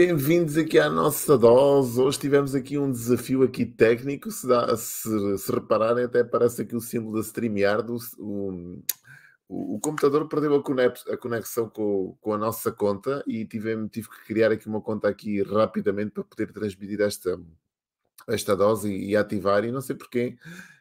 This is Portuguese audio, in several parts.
Bem-vindos aqui à nossa dose. Hoje tivemos aqui um desafio aqui técnico. Se, dá, se, se repararem, até parece aqui o símbolo da StreamYard. O, o, o computador perdeu a conexão com, com, a nossa conta e tive, tive que criar aqui uma conta aqui rapidamente para poder transmitir esta, esta dose e, e ativar. E não sei porquê,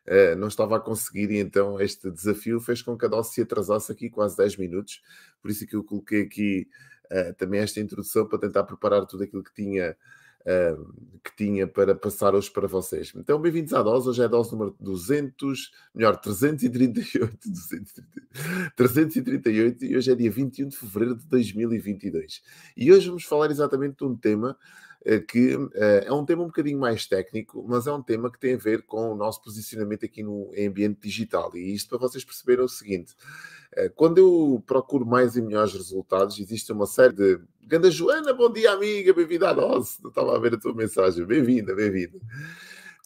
uh, não estava a conseguir. E então este desafio fez com que a dose se atrasasse aqui quase 10 minutos. Por isso é que eu coloquei aqui uh, também esta introdução para tentar preparar tudo aquilo que tinha, uh, que tinha para passar hoje para vocês. Então, bem-vindos à dose. Hoje é a dose número 200, melhor, 338, 338 e hoje é dia 21 de fevereiro de 2022. E hoje vamos falar exatamente de um tema eh, que uh, é um tema um bocadinho mais técnico, mas é um tema que tem a ver com o nosso posicionamento aqui no ambiente digital. E isto para vocês perceberem o seguinte: uh, quando eu procuro mais e melhores resultados, existe uma série de. Ganda Joana, bom dia, amiga, bem-vinda à dose. Estava a ver a tua mensagem, bem-vinda, bem-vinda.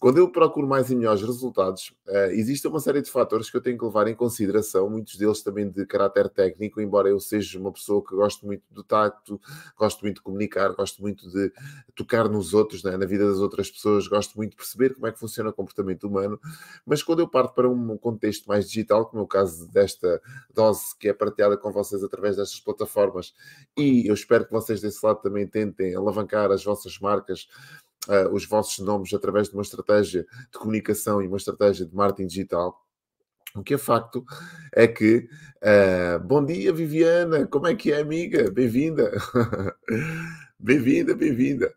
Quando eu procuro mais e melhores resultados, uh, existe uma série de fatores que eu tenho que levar em consideração, muitos deles também de caráter técnico, embora eu seja uma pessoa que gosto muito do tacto, gosto muito de comunicar, gosto muito de tocar nos outros, né, na vida das outras pessoas, gosto muito de perceber como é que funciona o comportamento humano, mas quando eu parto para um contexto mais digital, como é o caso desta dose que é partilhada com vocês através destas plataformas, e eu espero que vocês desse lado também tentem alavancar as vossas marcas uh, os vossos nomes através de uma estratégia de comunicação e uma estratégia de marketing digital. O que é facto é que, uh, bom dia Viviana, como é que é, amiga? Bem-vinda, bem-vinda, bem-vinda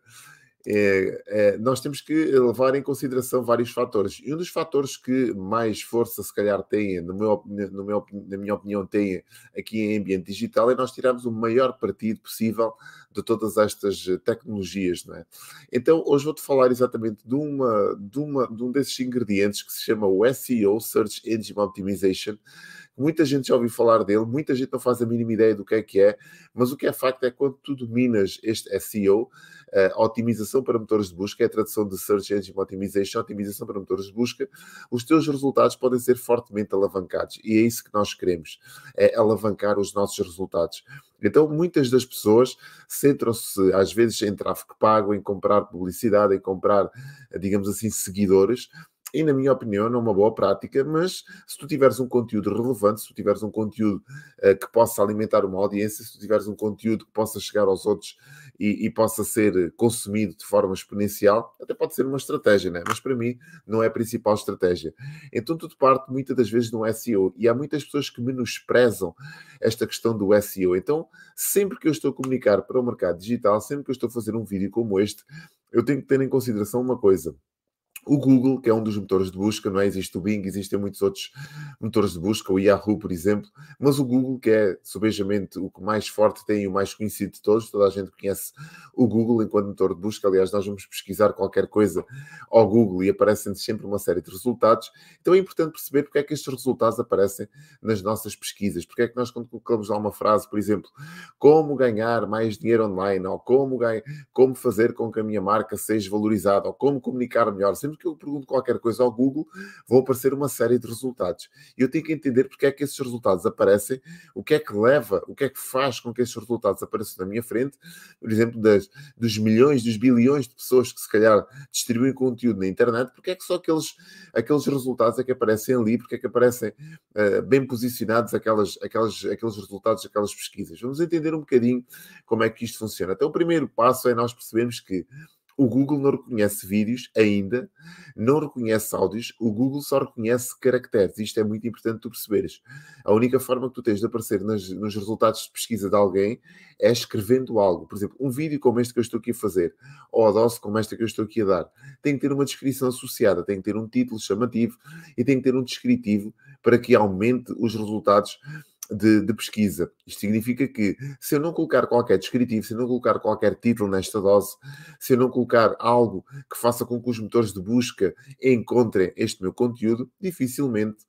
é, é, nós temos que levar em consideração vários fatores. E um dos fatores que mais força, se calhar, tem, no meu, no meu, na minha opinião, tem aqui em ambiente digital é nós tirarmos o maior partido possível de todas estas tecnologias. Não é? Então, hoje vou-te falar exatamente de, uma, de, uma, de um desses ingredientes que se chama o SEO, Search Engine Optimization, Muita gente já ouviu falar dele, muita gente não faz a mínima ideia do que é que é, mas o que é facto é que quando tu dominas este SEO, a otimização para motores de busca, é a tradução de Search Engine Optimization, otimização para motores de busca, os teus resultados podem ser fortemente alavancados e é isso que nós queremos, é alavancar os nossos resultados. Então, muitas das pessoas centram-se, às vezes, em tráfego pago, em comprar publicidade, em comprar, digamos assim, seguidores, e, na minha opinião, não é uma boa prática, mas se tu tiveres um conteúdo relevante, se tu tiveres um conteúdo uh, que possa alimentar uma audiência, se tu tiveres um conteúdo que possa chegar aos outros e, e, possa ser consumido de forma exponencial, até pode ser uma estratégia, né? mas para mim não é a principal estratégia. Então tudo parte muitas das vezes no SEO e há muitas pessoas que menosprezam esta questão do SEO. Então, sempre que eu estou a comunicar para o mercado digital, sempre que eu estou a fazer um vídeo como este, eu tenho que ter em consideração uma coisa o Google, que é um dos motores de busca, não é? Existe o Bing, existem muitos outros motores de busca, o Yahoo, por exemplo, mas o Google, que é subejamente o que mais forte tem e o mais conhecido de todos, toda a gente conhece o Google enquanto motor de busca. Aliás, nós vamos pesquisar qualquer coisa ao Google e aparecem sempre uma série de resultados. Então é importante perceber porque é que estes resultados aparecem nas nossas pesquisas. Porque é que nós, quando colocamos lá uma frase, por exemplo, como ganhar mais dinheiro online, ou como, ganhar, como fazer com que a minha marca seja valorizada, ou como comunicar melhor, sempre sempre que eu pergunto qualquer coisa ao Google, vão aparecer uma série de resultados. E eu tenho que entender porque é que esses resultados aparecem, o que é que leva, o que é que faz com que esses resultados apareçam na minha frente, por exemplo, das, dos milhões, dos bilhões de pessoas que se calhar distribuem conteúdo na internet, porque é que só aqueles, aqueles resultados é que aparecem ali, porque é que aparecem uh, bem posicionados aquelas, aquelas, aqueles resultados, aquelas pesquisas. Vamos entender um bocadinho como é que isto funciona. Então, o primeiro passo é nós percebermos que o Google não reconhece vídeos ainda, não reconhece áudios, o Google só reconhece caracteres. Isto é muito importante tu perceberes. A única forma que tu tens de aparecer nas, nos resultados de pesquisa de alguém é escrevendo algo. Por exemplo, um vídeo como este que eu estou aqui a fazer, ou a dose como esta que eu estou aqui a dar, tem que ter uma descrição associada, tem que ter um título chamativo e tem que ter um descritivo para que aumente os resultados de, de, pesquisa. Isto significa que se eu não colocar qualquer descritivo, se eu não colocar qualquer título nesta dose, se eu não colocar algo que faça com que os motores de busca encontrem este meu conteúdo, dificilmente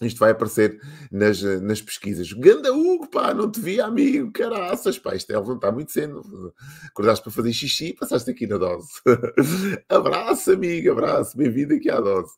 isto vai aparecer nas, nas pesquisas. Ganda Hugo, pá, não te vi, amigo, caraças, pá, isto é levantar muito cedo. Acordaste para fazer xixi e passaste aqui na dose. abraço, amigo, abraço, bem-vindo aqui à dose.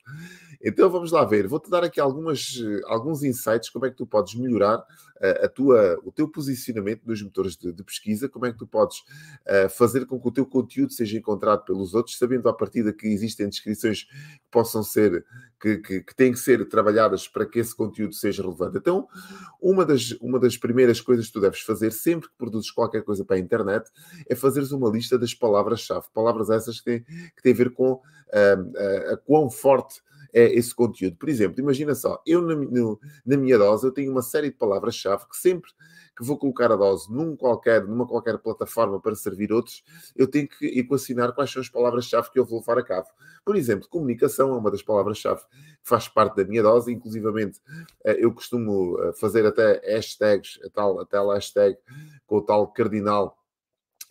Então vamos lá ver. Vou-te dar aqui algumas, alguns insights como é que tu podes melhorar a, a tua, o teu posicionamento nos motores de, de, pesquisa, como é que tu podes uh, fazer com que o teu conteúdo seja encontrado pelos outros, sabendo à partida que existem descrições que possam ser, que, que, que têm que ser trabalhadas para que esse conteúdo seja relevante. Então, uma das, uma das primeiras coisas que tu deves fazer sempre que produzes qualquer coisa para a internet é fazeres uma lista das palavras-chave. Palavras essas que têm, que têm a ver com uh, uh, a quão forte é esse conteúdo. Por exemplo, imagina só, eu na, no, na minha dose eu tenho uma série de palavras-chave que sempre que vou colocar a dose num qualquer, numa qualquer plataforma para servir outros, eu tenho que equacionar quais são as palavras-chave que eu vou levar a cabo. Por exemplo, comunicação é uma das palavras-chave que faz parte da minha dose, inclusivamente eh, eu costumo eh, fazer até hashtags, a tal, a tal hashtag com o tal cardinal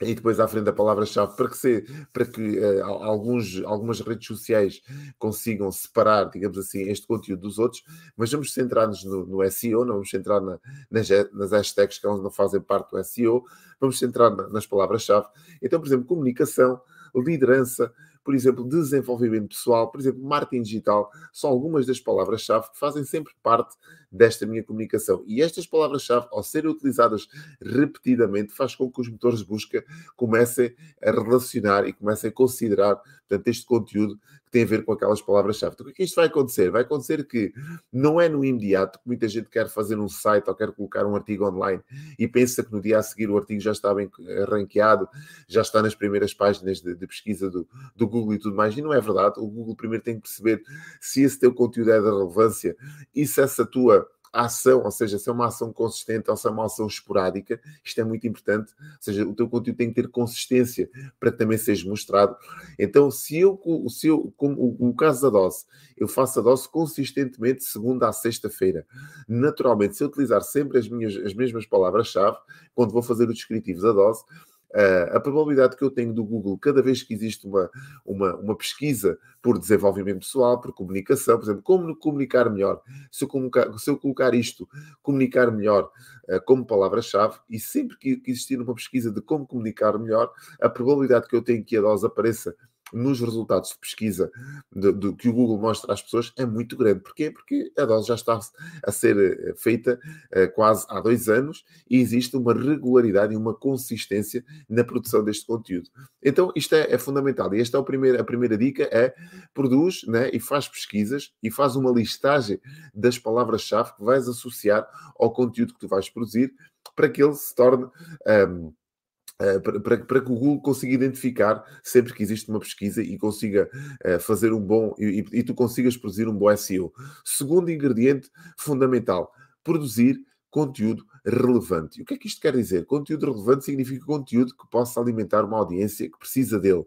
e depois à frente da palavra-chave para que, se, para que uh, alguns, algumas redes sociais consigam separar, digamos assim, este conteúdo dos outros, mas vamos centrar-nos no, no, SEO, não vamos centrar na, nas, nas hashtags que não fazem parte do SEO, vamos centrar na, nas palavras-chave. Então, por exemplo, comunicação, liderança, por exemplo, desenvolvimento pessoal, por exemplo, marketing digital, são algumas das palavras-chave que fazem sempre parte desta minha comunicação. E estas palavras-chave, ao serem utilizadas repetidamente, faz com que os motores de busca comecem a relacionar e comecem a considerar portanto, este conteúdo que tem a ver com aquelas palavras-chave. Então, o que é que isto vai acontecer? Vai acontecer que não é no imediato que muita gente quer fazer um site ou quer colocar um artigo online e pensa que no dia a seguir o artigo já está bem ranqueado, já está nas primeiras páginas de, de pesquisa do, do Google e tudo mais. E não é verdade. O Google primeiro tem que perceber se esse teu conteúdo é de relevância e se essa tua a ação, ou seja, se é uma ação consistente ou se é uma ação esporádica, isto é muito importante, ou seja, o teu conteúdo tem que ter consistência para que também seja mostrado. Então, se eu, se eu como o, caso da dose, eu faço a dose consistentemente segunda a sexta-feira. Naturalmente, se eu utilizar sempre as minhas as mesmas palavras-chave, quando vou fazer os descritivos da dose, Uh, a probabilidade que eu tenho do Google, cada vez que existe uma, uma, uma, pesquisa por desenvolvimento pessoal, por comunicação, por exemplo, como comunicar melhor, se eu, se eu colocar isto, comunicar melhor, uh, como palavra-chave, e sempre que, que existir uma pesquisa de como comunicar melhor, a probabilidade que eu tenho que a dose apareça nos resultados de pesquisa de, de, que o Google mostra às pessoas é muito grande. Porquê? Porque a dose já está a ser eh, feita uh, quase há dois anos e existe uma regularidade e uma consistência na produção deste conteúdo. Então, isto é, é fundamental. E esta é a primeira, a primeira dica: é produz né, e faz pesquisas e faz uma listagem das palavras-chave que vais associar ao conteúdo que tu vais produzir para que ele se torne. Um, para, para, para, que o Google consiga identificar sempre que existe uma pesquisa e consiga uh, fazer um bom e, e, tu consigas produzir um bom SEO. Segundo ingrediente fundamental: produzir conteúdo relevante. E o que é que isto quer dizer? Conteúdo relevante significa conteúdo que possa alimentar uma audiência que precisa dele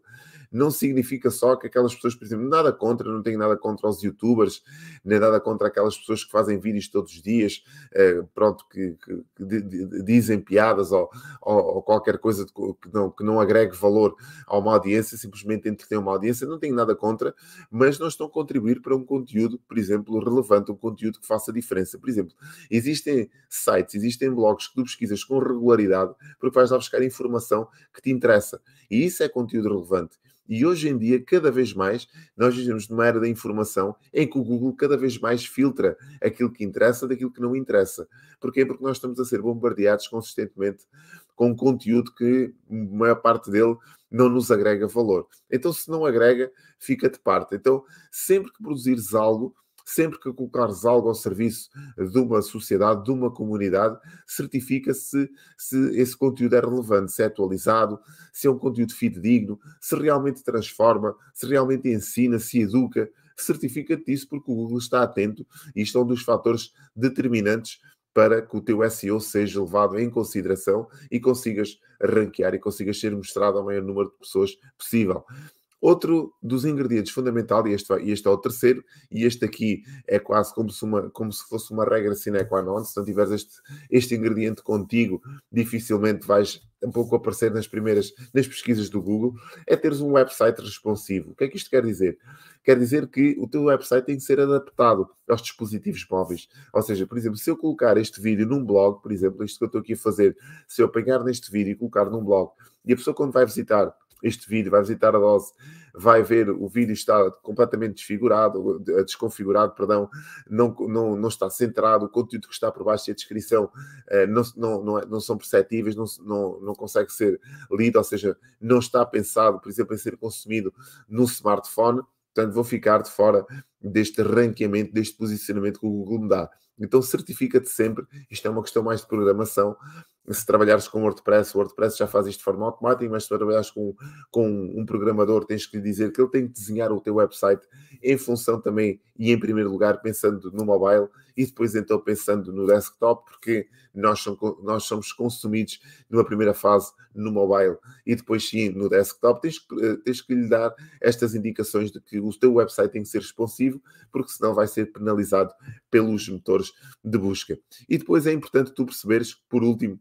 não significa só que aquelas pessoas, por exemplo, nada contra, não tenho nada contra os youtubers, nem nada contra aquelas pessoas que fazem vídeos todos os dias, eh, pronto, que, que, que, dizem piadas ou, ou, ou qualquer coisa de, que, não, que não agregue valor a uma audiência, simplesmente entretém uma audiência, não tenho nada contra, mas não estão a contribuir para um conteúdo, por exemplo, relevante, um conteúdo que faça diferença. Por exemplo, existem sites, existem blogs que tu pesquisas com regularidade porque vais lá buscar informação que te interessa. E isso é conteúdo relevante. E hoje em dia, cada vez mais, nós vivemos numa era da informação em que o Google cada vez mais filtra aquilo que interessa daquilo que não interessa. Porquê? Porque nós estamos a ser bombardeados consistentemente com conteúdo que, a maior parte dele, não nos agrega valor. Então, se não agrega, fica de parte. Então, sempre que produzires algo, sempre que colocares algo ao serviço de uma sociedade, de uma comunidade, certifica se, se esse conteúdo é relevante, se é atualizado, se é um conteúdo fidedigno, se realmente transforma, se realmente ensina, se educa. Certifica-te disso porque o Google está atento e isto é um dos fatores determinantes para que o teu SEO seja levado em consideração e consigas ranquear e consigas ser mostrado ao maior número de pessoas possível. Outro dos ingredientes fundamentais, e este, este é o terceiro, e este aqui é quase como se, uma, como se fosse uma regra sine qua non. Se não tiveres este, este ingrediente contigo, dificilmente vais um pouco aparecer nas primeiras nas pesquisas do Google, é teres um website responsivo. O que é que isto quer dizer? Quer dizer que o teu website tem que ser adaptado aos dispositivos móveis. Ou seja, por exemplo, se eu colocar este vídeo num blog, por exemplo, isto que eu estou aqui a fazer, se eu apanhar neste vídeo e colocar num blog, e a pessoa quando vai visitar este vídeo, vai visitar a dose, vai ver o vídeo está completamente desfigurado, desconfigurado, perdão, não, não, não está centrado, o conteúdo que está por baixo e a descrição uh, não, não, não, é, não, são perceptíveis, não, não, não consegue ser lido, ou seja, não está pensado, por exemplo, em ser consumido no smartphone. Portanto, vou ficar de fora deste ranqueamento, deste posicionamento que o Google me dá. Então, certifica-te sempre. Isto é uma questão mais de programação se trabalhares com WordPress, o WordPress já faz isto de forma automática, mas se trabalhares com, com um programador, tens que lhe dizer que ele tem que desenhar o teu website em função também e em primeiro lugar pensando no mobile e depois então pensando no desktop, porque nós nós somos consumidos numa primeira fase no mobile e depois sim no desktop. Tens, eh, tens que lhe dar estas indicações de que o teu website tem que ser responsivo, porque senão vai ser penalizado pelos motores de busca. E depois é importante tu perceberes, por último,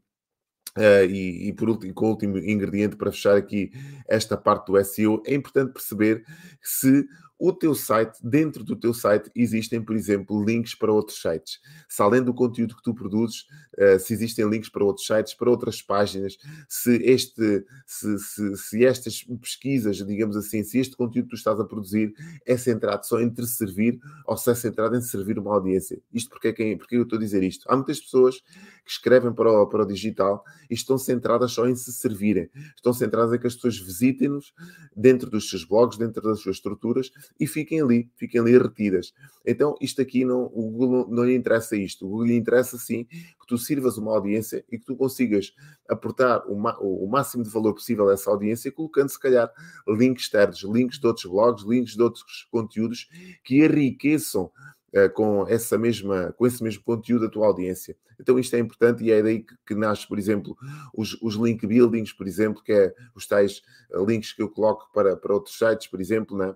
Uh, e, e, por último, com o último ingrediente para fechar aqui esta parte do SEO, é importante perceber se o teu site, dentro do teu site, existem, por exemplo, links para outros sites. Se além do conteúdo que tu produzes, uh, se existem links para outros sites, para outras páginas, se, este, se, se, se, estas pesquisas, digamos assim, se este conteúdo que tu estás a produzir é centrado só em te servir ou se é centrado em servir uma audiência. Isto porque, é quem, porque eu estou a dizer isto? Há muitas pessoas que escrevem para o, para o digital e estão centradas só em se servirem. Estão centradas em que as pessoas visitem-nos dentro dos seus blogs, dentro das suas estruturas e fiquem ali, fiquem ali retidas. Então, isto aqui não, o Google não, lhe interessa isto. O Google lhe interessa sim que tu sirvas uma audiência e que tu consigas aportar o, o máximo de valor possível a essa audiência, colocando se calhar links externos, links de outros blogs, links de outros conteúdos que enriqueçam Uh, com, essa mesma, com esse mesmo conteúdo da tua audiência. Então isto é importante e é daí que, que nasce, por exemplo, os, os, link buildings, por exemplo, que é os tais eh, links que eu coloco para, para outros sites, por exemplo, né?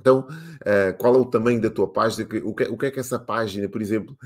Então, uh, qual é o tamanho da tua página? O que, é que essa página, por exemplo,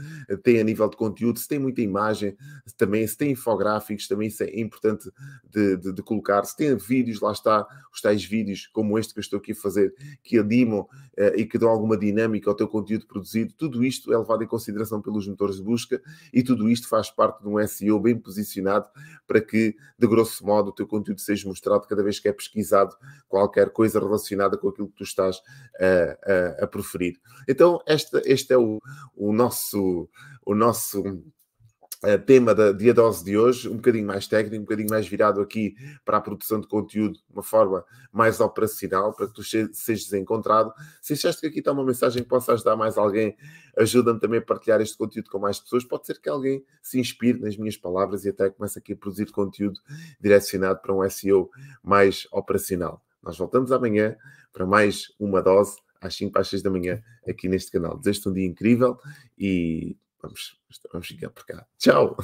tem a nível de conteúdo? Se tem muita imagem, também, se tem infográficos, também isso é importante de, de, de, colocar. Se tem vídeos, lá está, os tais vídeos como este que eu estou aqui a fazer, que animam uh, e que dão alguma dinâmica ao teu conteúdo produzido. Tudo isto é levado em consideração pelos motores de busca e tudo isto faz parte de um SEO bem posicionado para que, de grosso modo, o teu conteúdo seja mostrado cada vez que é pesquisado qualquer coisa relacionada com aquilo que tu estás a, a, a preferir. Então, este, este é o, o nosso, o nosso uh, tema da Diadose de hoje, um bocadinho mais técnico, um bocadinho mais virado aqui para a produção de conteúdo de uma forma mais operacional, para que tu sejas encontrado. Se achaste que aqui está uma mensagem que possa ajudar mais alguém, ajuda-me também a partilhar este conteúdo com mais pessoas. Pode ser que alguém se inspire nas minhas palavras e até comece aqui a produzir conteúdo direcionado para um SEO mais operacional. Nós voltamos amanhã para mais uma dose às 5 às 6 da manhã aqui neste canal. Desejo-te um dia incrível e vamos, vamos ficar por cá. Tchau!